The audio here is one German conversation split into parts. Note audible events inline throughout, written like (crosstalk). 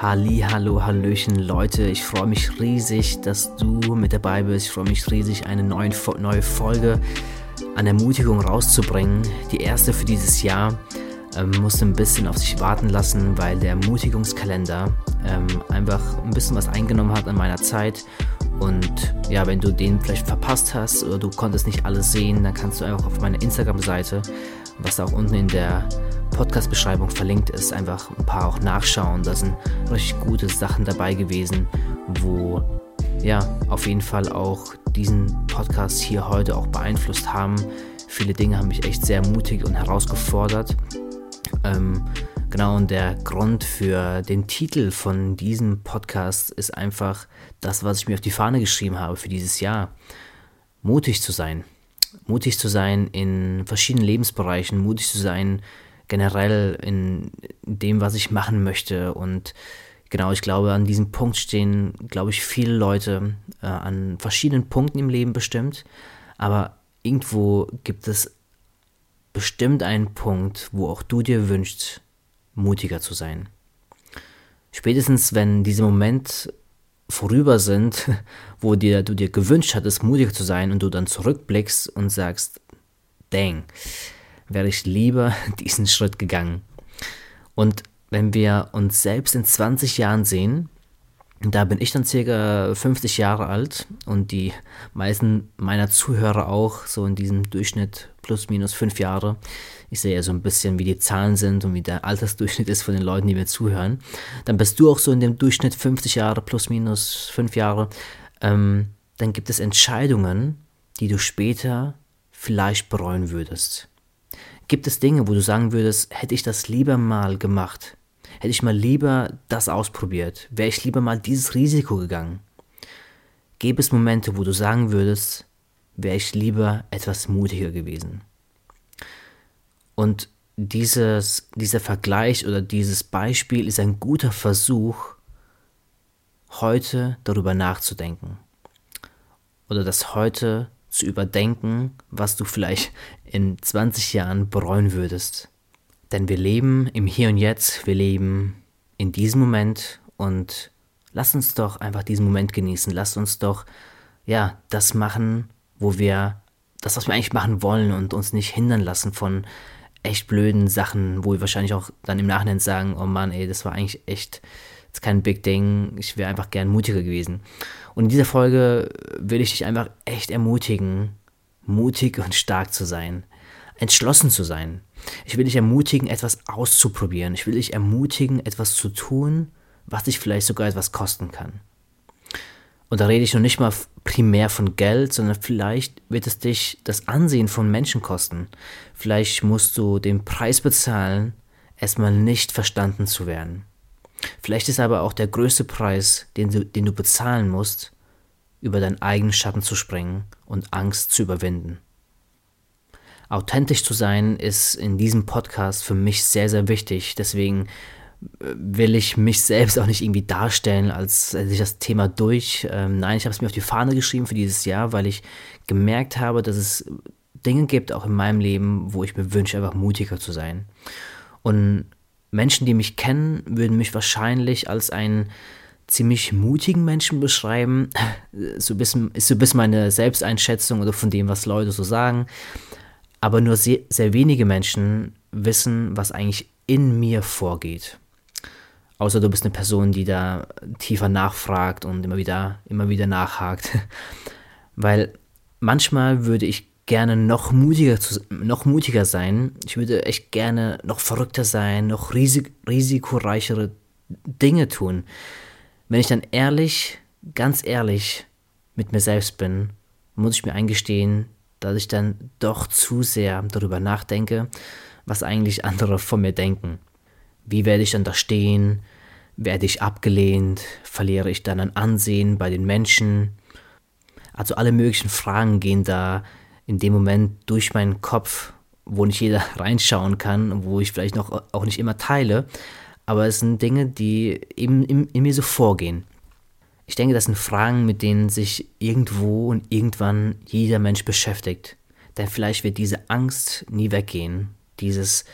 Halli, hallo, hallöchen, Leute. Ich freue mich riesig, dass du mit dabei bist. Ich freue mich riesig, eine neue, neue Folge an Ermutigung rauszubringen. Die erste für dieses Jahr ähm, musste ein bisschen auf sich warten lassen, weil der Ermutigungskalender ähm, einfach ein bisschen was eingenommen hat an meiner Zeit. Und ja, wenn du den vielleicht verpasst hast oder du konntest nicht alles sehen, dann kannst du einfach auf meiner Instagram-Seite, was auch unten in der Podcast-Beschreibung verlinkt ist, einfach ein paar auch nachschauen. Da sind richtig gute Sachen dabei gewesen, wo ja auf jeden Fall auch diesen Podcast hier heute auch beeinflusst haben. Viele Dinge haben mich echt sehr ermutigt und herausgefordert. Ähm, genau, und der Grund für den Titel von diesem Podcast ist einfach das, was ich mir auf die Fahne geschrieben habe für dieses Jahr. Mutig zu sein. Mutig zu sein in verschiedenen Lebensbereichen, mutig zu sein generell in dem, was ich machen möchte. Und genau, ich glaube, an diesem Punkt stehen, glaube ich, viele Leute äh, an verschiedenen Punkten im Leben bestimmt. Aber irgendwo gibt es bestimmt einen Punkt, wo auch du dir wünschst, mutiger zu sein. Spätestens, wenn diese Moment vorüber sind, (laughs) wo dir, du dir gewünscht hattest, mutiger zu sein und du dann zurückblickst und sagst, dang, wäre ich lieber (laughs) diesen Schritt gegangen. Und wenn wir uns selbst in 20 Jahren sehen, da bin ich dann circa 50 Jahre alt und die meisten meiner Zuhörer auch, so in diesem Durchschnitt plus minus fünf Jahre. Ich sehe ja so ein bisschen, wie die Zahlen sind und wie der Altersdurchschnitt ist von den Leuten, die mir zuhören. Dann bist du auch so in dem Durchschnitt 50 Jahre plus minus fünf Jahre. Ähm, dann gibt es Entscheidungen, die du später vielleicht bereuen würdest. Gibt es Dinge, wo du sagen würdest, hätte ich das lieber mal gemacht? Hätte ich mal lieber das ausprobiert? Wäre ich lieber mal dieses Risiko gegangen? Gäbe es Momente, wo du sagen würdest, wäre ich lieber etwas mutiger gewesen? Und dieses, dieser Vergleich oder dieses Beispiel ist ein guter Versuch, heute darüber nachzudenken. Oder das heute zu überdenken, was du vielleicht in 20 Jahren bereuen würdest. Denn wir leben im Hier und Jetzt, wir leben in diesem Moment und lass uns doch einfach diesen Moment genießen. Lass uns doch, ja, das machen, wo wir, das, was wir eigentlich machen wollen und uns nicht hindern lassen von echt blöden Sachen, wo wir wahrscheinlich auch dann im Nachhinein sagen, oh Mann, ey, das war eigentlich echt, ist kein Big Ding, ich wäre einfach gern mutiger gewesen. Und in dieser Folge will ich dich einfach echt ermutigen, mutig und stark zu sein, entschlossen zu sein. Ich will dich ermutigen, etwas auszuprobieren. Ich will dich ermutigen, etwas zu tun, was dich vielleicht sogar etwas kosten kann. Und da rede ich noch nicht mal primär von Geld, sondern vielleicht wird es dich das Ansehen von Menschen kosten. Vielleicht musst du den Preis bezahlen, erstmal nicht verstanden zu werden. Vielleicht ist aber auch der größte Preis, den du, den du bezahlen musst, über deinen eigenen Schatten zu springen und Angst zu überwinden. Authentisch zu sein ist in diesem Podcast für mich sehr, sehr wichtig. Deswegen äh, will ich mich selbst auch nicht irgendwie darstellen, als hätte ich das Thema durch. Ähm, nein, ich habe es mir auf die Fahne geschrieben für dieses Jahr, weil ich gemerkt habe, dass es Dinge gibt, auch in meinem Leben, wo ich mir wünsche, einfach mutiger zu sein. Und Menschen, die mich kennen, würden mich wahrscheinlich als einen ziemlich mutigen Menschen beschreiben. (laughs) So bisschen, ist so ein meine Selbsteinschätzung oder von dem, was Leute so sagen. Aber nur sehr, sehr wenige Menschen wissen, was eigentlich in mir vorgeht. Außer du bist eine Person, die da tiefer nachfragt und immer wieder, immer wieder nachhakt. (laughs) Weil manchmal würde ich gerne noch mutiger, zu, noch mutiger sein. Ich würde echt gerne noch verrückter sein, noch risik risikoreichere Dinge tun. Wenn ich dann ehrlich, ganz ehrlich mit mir selbst bin, muss ich mir eingestehen, dass ich dann doch zu sehr darüber nachdenke, was eigentlich andere von mir denken. Wie werde ich dann da stehen? Werde ich abgelehnt? Verliere ich dann an Ansehen bei den Menschen? Also alle möglichen Fragen gehen da in dem Moment durch meinen Kopf, wo nicht jeder (laughs) reinschauen kann, wo ich vielleicht noch auch nicht immer teile, aber es sind Dinge, die eben in, in mir so vorgehen. Ich denke, das sind Fragen, mit denen sich irgendwo und irgendwann jeder Mensch beschäftigt. Denn vielleicht wird diese Angst nie weggehen. Dieses,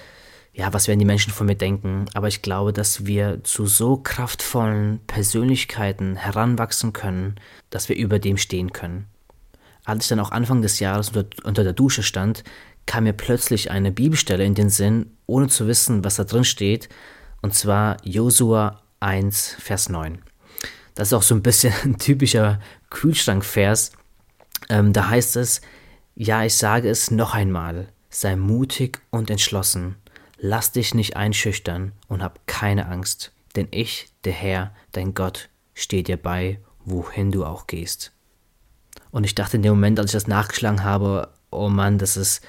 ja, was werden die Menschen von mir denken? Aber ich glaube, dass wir zu so kraftvollen Persönlichkeiten heranwachsen können, dass wir über dem stehen können. Als ich dann auch Anfang des Jahres unter, unter der Dusche stand, kam mir plötzlich eine Bibelstelle in den Sinn, ohne zu wissen, was da drin steht, und zwar Josua 1, Vers 9. Das ist auch so ein bisschen (laughs) ein typischer Kühlschrankvers. Ähm, da heißt es, ja, ich sage es noch einmal, sei mutig und entschlossen Lass dich nicht einschüchtern und hab keine Angst, denn ich, der Herr, dein Gott, stehe dir bei, wohin du auch gehst. Und ich dachte in dem Moment, als ich das nachgeschlagen habe, oh Mann, das ist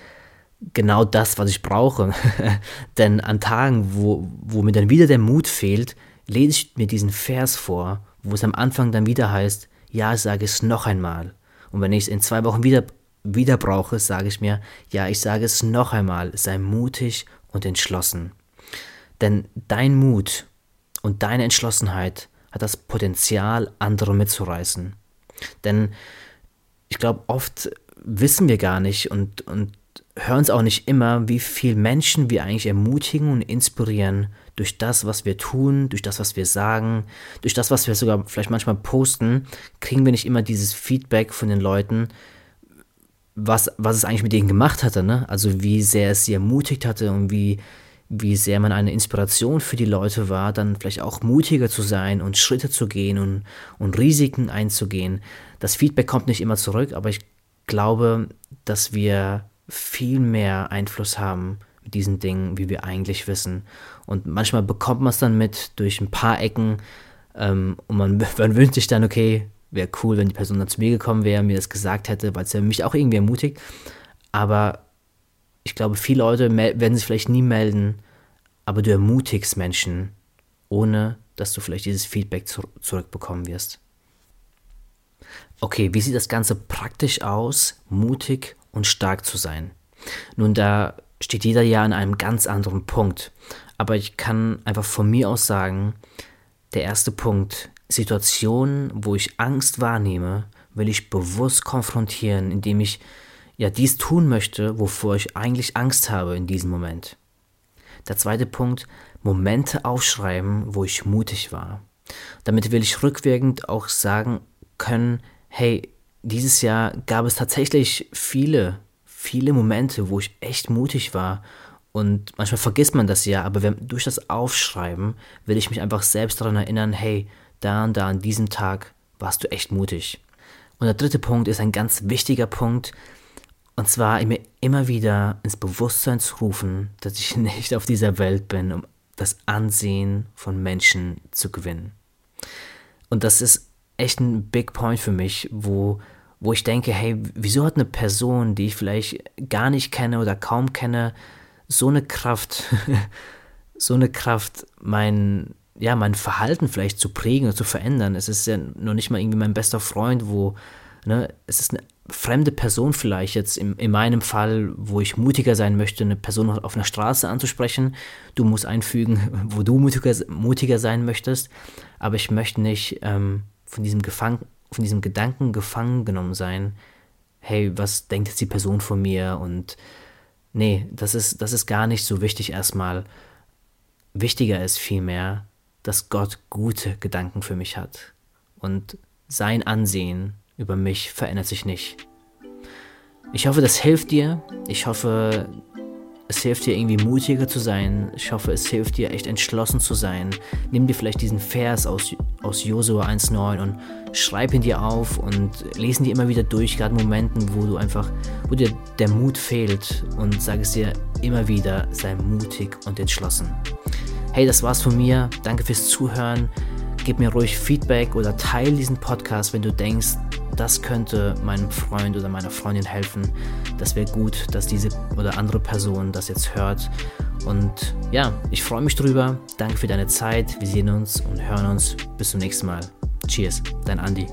genau das, was ich brauche. (laughs) denn an Tagen, wo, wo mir dann wieder der Mut fehlt, lese ich mir diesen Vers vor, wo es am Anfang dann wieder heißt, ja, sage es noch einmal. Und wenn ich es in zwei Wochen wieder, wieder brauche, sage ich mir, ja, ich sage es noch einmal, sei mutig und entschlossen. Denn dein Mut und deine Entschlossenheit hat das Potenzial, andere mitzureißen. Denn ich glaube, oft wissen wir gar nicht und, und hören es auch nicht immer, wie viele Menschen wir eigentlich ermutigen und inspirieren durch das, was wir tun, durch das, was wir sagen, durch das, was wir sogar vielleicht manchmal posten, kriegen wir nicht immer dieses Feedback von den Leuten, was, was es eigentlich mit denen gemacht hatte, ne? Also wie sehr es sie ermutigt hatte und wie, wie sehr man eine Inspiration für die Leute war, dann vielleicht auch mutiger zu sein und Schritte zu gehen und, und Risiken einzugehen. Das Feedback kommt nicht immer zurück, aber ich glaube, dass wir viel mehr Einfluss haben mit diesen Dingen, wie wir eigentlich wissen. Und manchmal bekommt man es dann mit durch ein paar Ecken ähm, und man, (laughs) man wünscht sich dann, okay, wäre cool, wenn die Person dann zu mir gekommen wäre, mir das gesagt hätte, weil es ja mich auch irgendwie ermutigt. Aber ich glaube, viele Leute werden sich vielleicht nie melden, aber du ermutigst Menschen, ohne dass du vielleicht dieses Feedback zu zurückbekommen wirst. Okay, wie sieht das Ganze praktisch aus, mutig und stark zu sein? Nun, da steht jeder ja an einem ganz anderen Punkt. Aber ich kann einfach von mir aus sagen, der erste Punkt Situationen, wo ich Angst wahrnehme, will ich bewusst konfrontieren, indem ich ja dies tun möchte, wovor ich eigentlich Angst habe in diesem Moment. Der zweite Punkt, Momente aufschreiben, wo ich mutig war. Damit will ich rückwirkend auch sagen können, hey, dieses Jahr gab es tatsächlich viele, viele Momente, wo ich echt mutig war. Und manchmal vergisst man das ja, aber wenn, durch das Aufschreiben will ich mich einfach selbst daran erinnern, hey, da und da an diesem Tag warst du echt mutig. Und der dritte Punkt ist ein ganz wichtiger Punkt, und zwar mir immer wieder ins Bewusstsein zu rufen, dass ich (laughs) nicht auf dieser Welt bin, um das Ansehen von Menschen zu gewinnen. Und das ist echt ein Big Point für mich, wo, wo ich denke, hey, wieso hat eine Person, die ich vielleicht gar nicht kenne oder kaum kenne, so eine Kraft, (laughs) so eine Kraft, mein, ja, mein Verhalten vielleicht zu prägen oder zu verändern. Es ist ja noch nicht mal irgendwie mein bester Freund, wo, ne, es ist eine fremde Person vielleicht jetzt in, in meinem Fall, wo ich mutiger sein möchte, eine Person auf einer Straße anzusprechen. Du musst einfügen, (laughs) wo du mutiger, mutiger sein möchtest. Aber ich möchte nicht ähm, von, diesem Gefang, von diesem Gedanken gefangen genommen sein. Hey, was denkt jetzt die Person von mir? Und nee, das ist, das ist gar nicht so wichtig erstmal. Wichtiger ist vielmehr, dass Gott gute Gedanken für mich hat. Und sein Ansehen über mich verändert sich nicht. Ich hoffe, das hilft dir. Ich hoffe, es hilft dir irgendwie mutiger zu sein. Ich hoffe, es hilft dir echt entschlossen zu sein. Nimm dir vielleicht diesen Vers aus, aus Josua 1,9 und schreib ihn dir auf und lesen dir immer wieder durch, gerade Momenten, wo du einfach, wo dir der Mut fehlt und sag es dir immer wieder, sei mutig und entschlossen. Hey, das war's von mir. Danke fürs Zuhören. Gib mir ruhig Feedback oder teile diesen Podcast, wenn du denkst, das könnte meinem Freund oder meiner Freundin helfen. Das wäre gut, dass diese oder andere Person das jetzt hört. Und ja, ich freue mich drüber. Danke für deine Zeit. Wir sehen uns und hören uns. Bis zum nächsten Mal. Cheers, dein Andi.